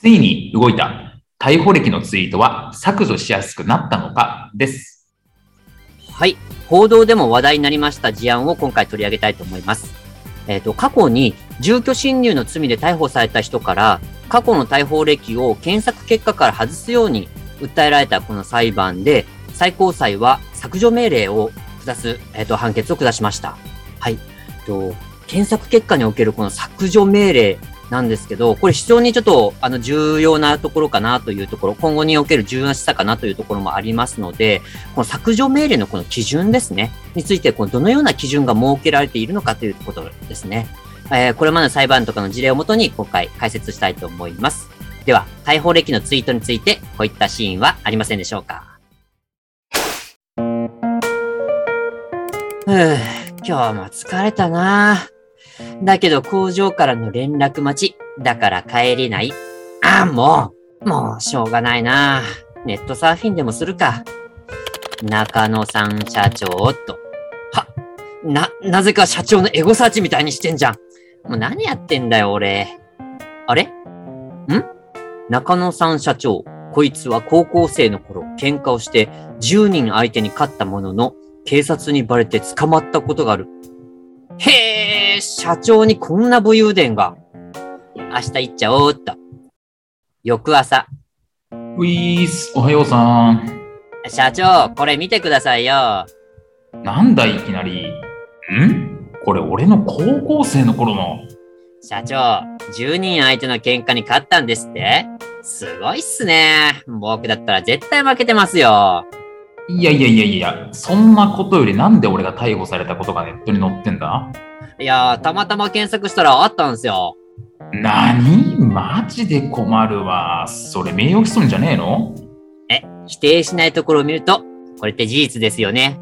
ついに動いた逮捕歴のツイートは削除しやすくなったのかですはい報道でも話題になりました事案を今回取り上げたいと思いますえっ、と過去に住居侵入の罪で逮捕された人から過去の逮捕歴を検索結果から外すように訴えられたこの裁判で最高裁は削除命令を下す、えっ、と、判決を下しました。はい。と検索結果におけるこの削除命令なんですけど、これ非常にちょっと、あの、重要なところかなというところ、今後における重要な示唆かなというところもありますので、この削除命令のこの基準ですね、について、このどのような基準が設けられているのかということですね。えー、これまでの裁判とかの事例をもとに今回解説したいと思います。では、逮捕歴のツイートについて、こういったシーンはありませんでしょうかふぅ、今日も疲れたなぁだけど工場からの連絡待ち。だから帰れない。あ、もう、もうしょうがないなネットサーフィンでもするか。中野さん社長っと。は、な、なぜか社長のエゴサーチみたいにしてんじゃん。もう何やってんだよ、俺。あれ？ん？中野さん社長。こいつは高校生の頃喧嘩をして10人相手に勝ったものの警察にバレて捕まったことがある。へえ、社長にこんな武勇伝が。明日行っちゃおうっと。翌朝。ウィース、おはようさん。社長、これ見てくださいよ。なんだいきなり。ん？これ俺の高校生の頃の。社長、10人相手の喧嘩に勝ったんですって？すごいっすね。僕だったら絶対負けてますよ。いやいやいやいや、そんなことよりなんで俺が逮捕されたことがネットに載ってんだ？いやー、たまたま検索したらあったんですよ。なにマジで困るわ。それ名誉毀損じゃねえの？え、否定しないところを見ると、これって事実ですよね。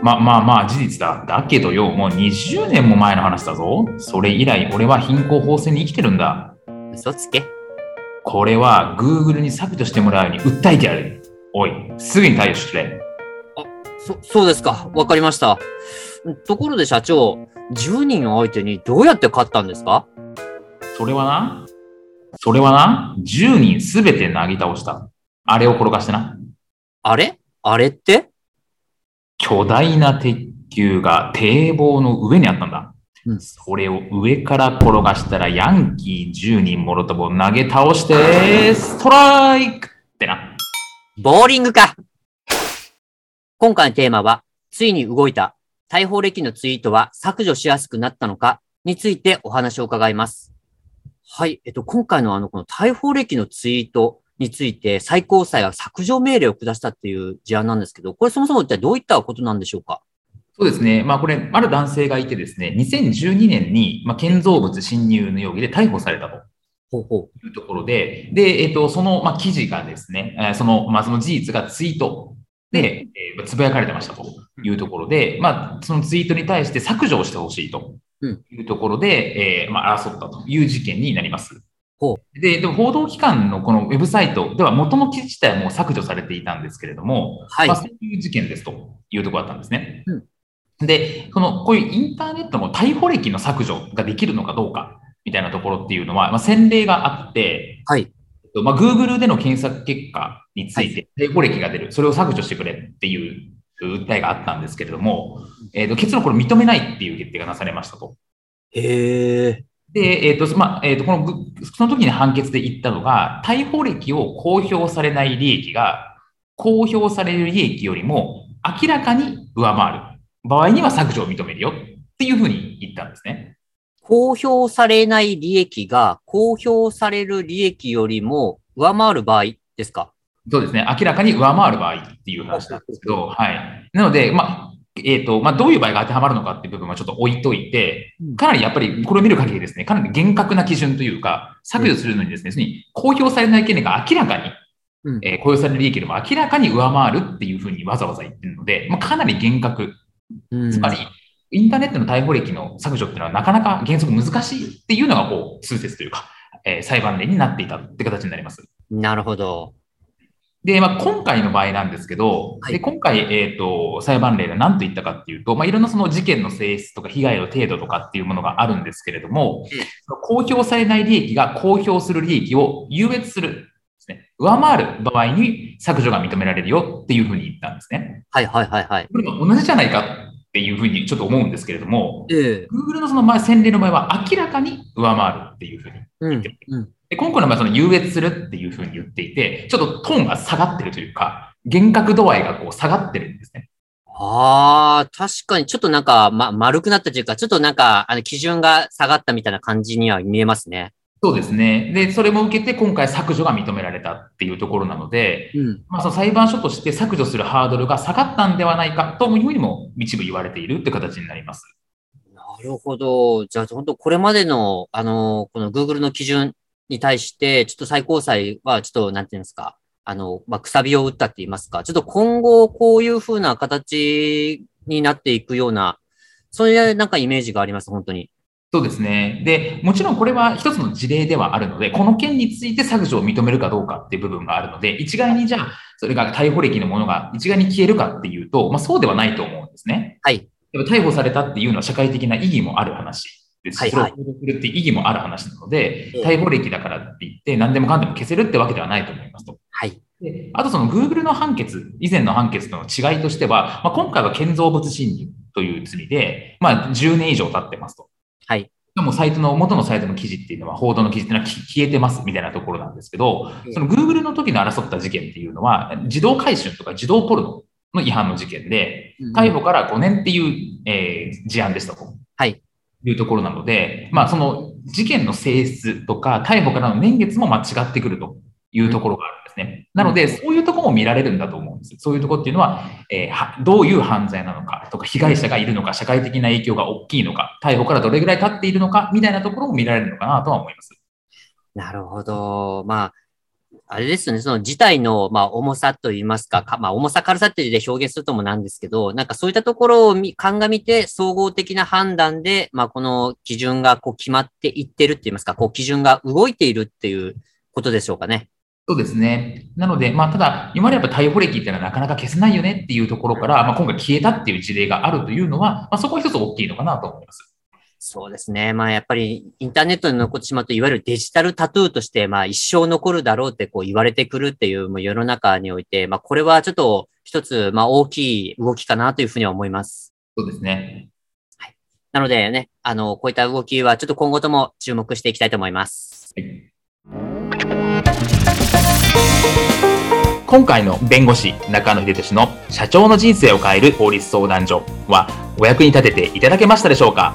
ま、まあまあ事実だ。だけどよ、もう20年も前の話だぞ。それ以来俺は貧困法制に生きてるんだ。嘘つけ。これは Google に削除してもらうように訴えてやる。おい、すぐに対応してくれ。あ、そ、そうですか。わかりました。ところで社長、10人相手にどうやって勝ったんですか？それはな、それはな、10人すべてなぎ倒した。あれを転がしてな。あれ？あれって？巨大な鉄球が堤防の上にあったんだ。うんそれを上から転がしたらヤンキー10人もろとも投げ倒して、ストライクってな。ボーリングか今回のテーマは、ついに動いた逮捕歴のツイートは削除しやすくなったのかについてお話を伺います。はい。えっと、今回のあの、この逮捕歴のツイートについて最高裁は削除命令を下したっていう事案なんですけど、これそもそも一体どういったことなんでしょうか？そうですね。まあこれ、ある男性がいてですね、2012年に、まあ、建造物侵入の容疑で逮捕されたと。ほうほいうところで、で、えっ、と、その、まあ、記事がですね、えーその、まあ、その事実がツイートで、えーつぶやかれてましたというところで、まあ、そのツイートに対して削除をしてほしいとうんいうところで、えーまあ、争ったという事件になります。ほで、でも報道機関のこのウェブサイトでは元の記事自体はもう削除されていたんですけれども、はいまあ、そういう事件ですというところだったんですね。うんで、この、こういうインターネットの逮捕歴の削除ができるのかどうかみたいなところっていうのは、まあ、先例があって、はい。えっとまあ、Google での検索結果について、逮捕歴が出る、それを削除してくれっていう訴えがあったんですけれども、えっと結論これ認めないっていう決定がなされましたと。へえ。で、えっ、と、まあ、えっ、と、このぐ、その時に判決で言ったのが、逮捕歴を公表されない利益が、公表される利益よりも明らかに上回る場合には削除を認めるよっていうふうに言ったんですね。公表されない利益が公表される利益よりも上回る場合ですか？そうですね。明らかに上回る場合っていう話なんですけど、はい。なので、まあ、えっ、と、まあ、どういう場合が当てはまるのかっていう部分はちょっと置いといて、かなりやっぱりこれを見る限りですね、かなり厳格な基準というか、削除するのにですね、要するに公表されない権利が明らかに、うんえー公表される利益よりも明らかに上回るっていうふうにわざわざ言ってるので、まあ、かなり厳格。うんつまり、インターネットの逮捕歴の削除っていうのはなかなか原則難しいっていうのが、こう、通説というか、えー裁判例になっていたって形になります。なるほど。で、まあ、今回の場合なんですけど、はいで今回、えっ、と、裁判例が何と言ったかっていうと、まあ、いろんなその事件の性質とか被害の程度とかっていうものがあるんですけれども、公表されない利益が公表する利益を優越するですね、上回る場合に削除が認められるよっていうふうに言ったんですね。はいはいはいはい。これも同じじゃないかっていうふうにちょっと思うんですけれども、ええ Google のその前先例の場合は明らかに上回るっていうふうにうん。うん。で今回の場合、その優越するっていうふうに言っていて、ちょっとトーンが下がってるというか、厳格度合いがこう下がってるんですね。ああ、確かにちょっとなんか、ま、丸くなったというか、ちょっとなんか、あの、基準が下がったみたいな感じには見えますね。そうですね。で、それも受けて今回削除が認められたっていうところなので、うん。まあ、その裁判所として削除するハードルが下がったんではないかというふうにも一部言われているって形になります。なるほど。じゃあ、本当これまでの、あの、この Google の基準に対して、ちょっと最高裁は、ちょっと、なんていうんですか、あの、まあ、くさびを打ったって言いますか、ちょっと今後、こういうふうな形になっていくような、そういうなんかイメージがあります、本当に。そうですね。で、もちろんこれは一つの事例ではあるので、この件について削除を認めるかどうかっていう部分があるので、一概にじゃあ、それが逮捕歴のものが一概に消えるかっていうと、まあそうではないと思うんですね。はい。逮捕されたっていうのは社会的な意義もある話それを報道するって意義もある話なので、ええ逮捕歴だからって言って何でもかんでも消せるってわけではないと思いますと。はい。であとその Google の判決、以前の判決との違いとしては、まあ、今回は建造物侵入という罪で、まあ10年以上経ってますと。はい。でもサイトの、元のサイトの記事っていうのは、報道の記事っていうのはき消えてますみたいなところなんですけどう、んその Google の時の争った事件っていうのは、自動回収とか自動ポルノの違反の事件で、逮捕から5年っていう、えー事案でしたと。はい。いうところなので、まあ、その事件の性質とか、逮捕からの年月も間違ってくるというところがあるんですね。なので、そういうところも見られるんだと思うんです。そういうところっていうのは、えーはどういう犯罪なのかとか、被害者がいるのか、社会的な影響が大きいのか、逮捕からどれぐらい経っているのか、みたいなところも見られるのかなとは思います。なるほど。まあ、あれですよね、その事態の、まあ、重さといいますか、かまあ、重さ軽さってで表現するともなんですけど、なんかそういったところをみ鑑みて、総合的な判断で、まあ、この基準がこう決まっていってるって言いますか、こう基準が動いているっていうことでしょうかね。そうですね。なので、まあ、ただ、今までやっぱ逮捕歴っていうのはなかなか消せないよねっていうところから、まあ、今回消えたっていう事例があるというのは、まあ、そこは一つ大きいのかなと思います。そうですね。まあやっぱりインターネットに残ってしまうと、いわゆるデジタルタトゥーとして、まあ一生残るだろうってこう言われてくるっていうもう世の中において、まあこれはちょっと一つ、まあ大きい動きかなというふうには思います。そうですね。なのでね、あの、こういった動きはちょっと今後とも注目していきたいと思います。はい今回の弁護士中野秀俊の社長の人生を変える法律相談所はお役に立てていただけましたでしょうか？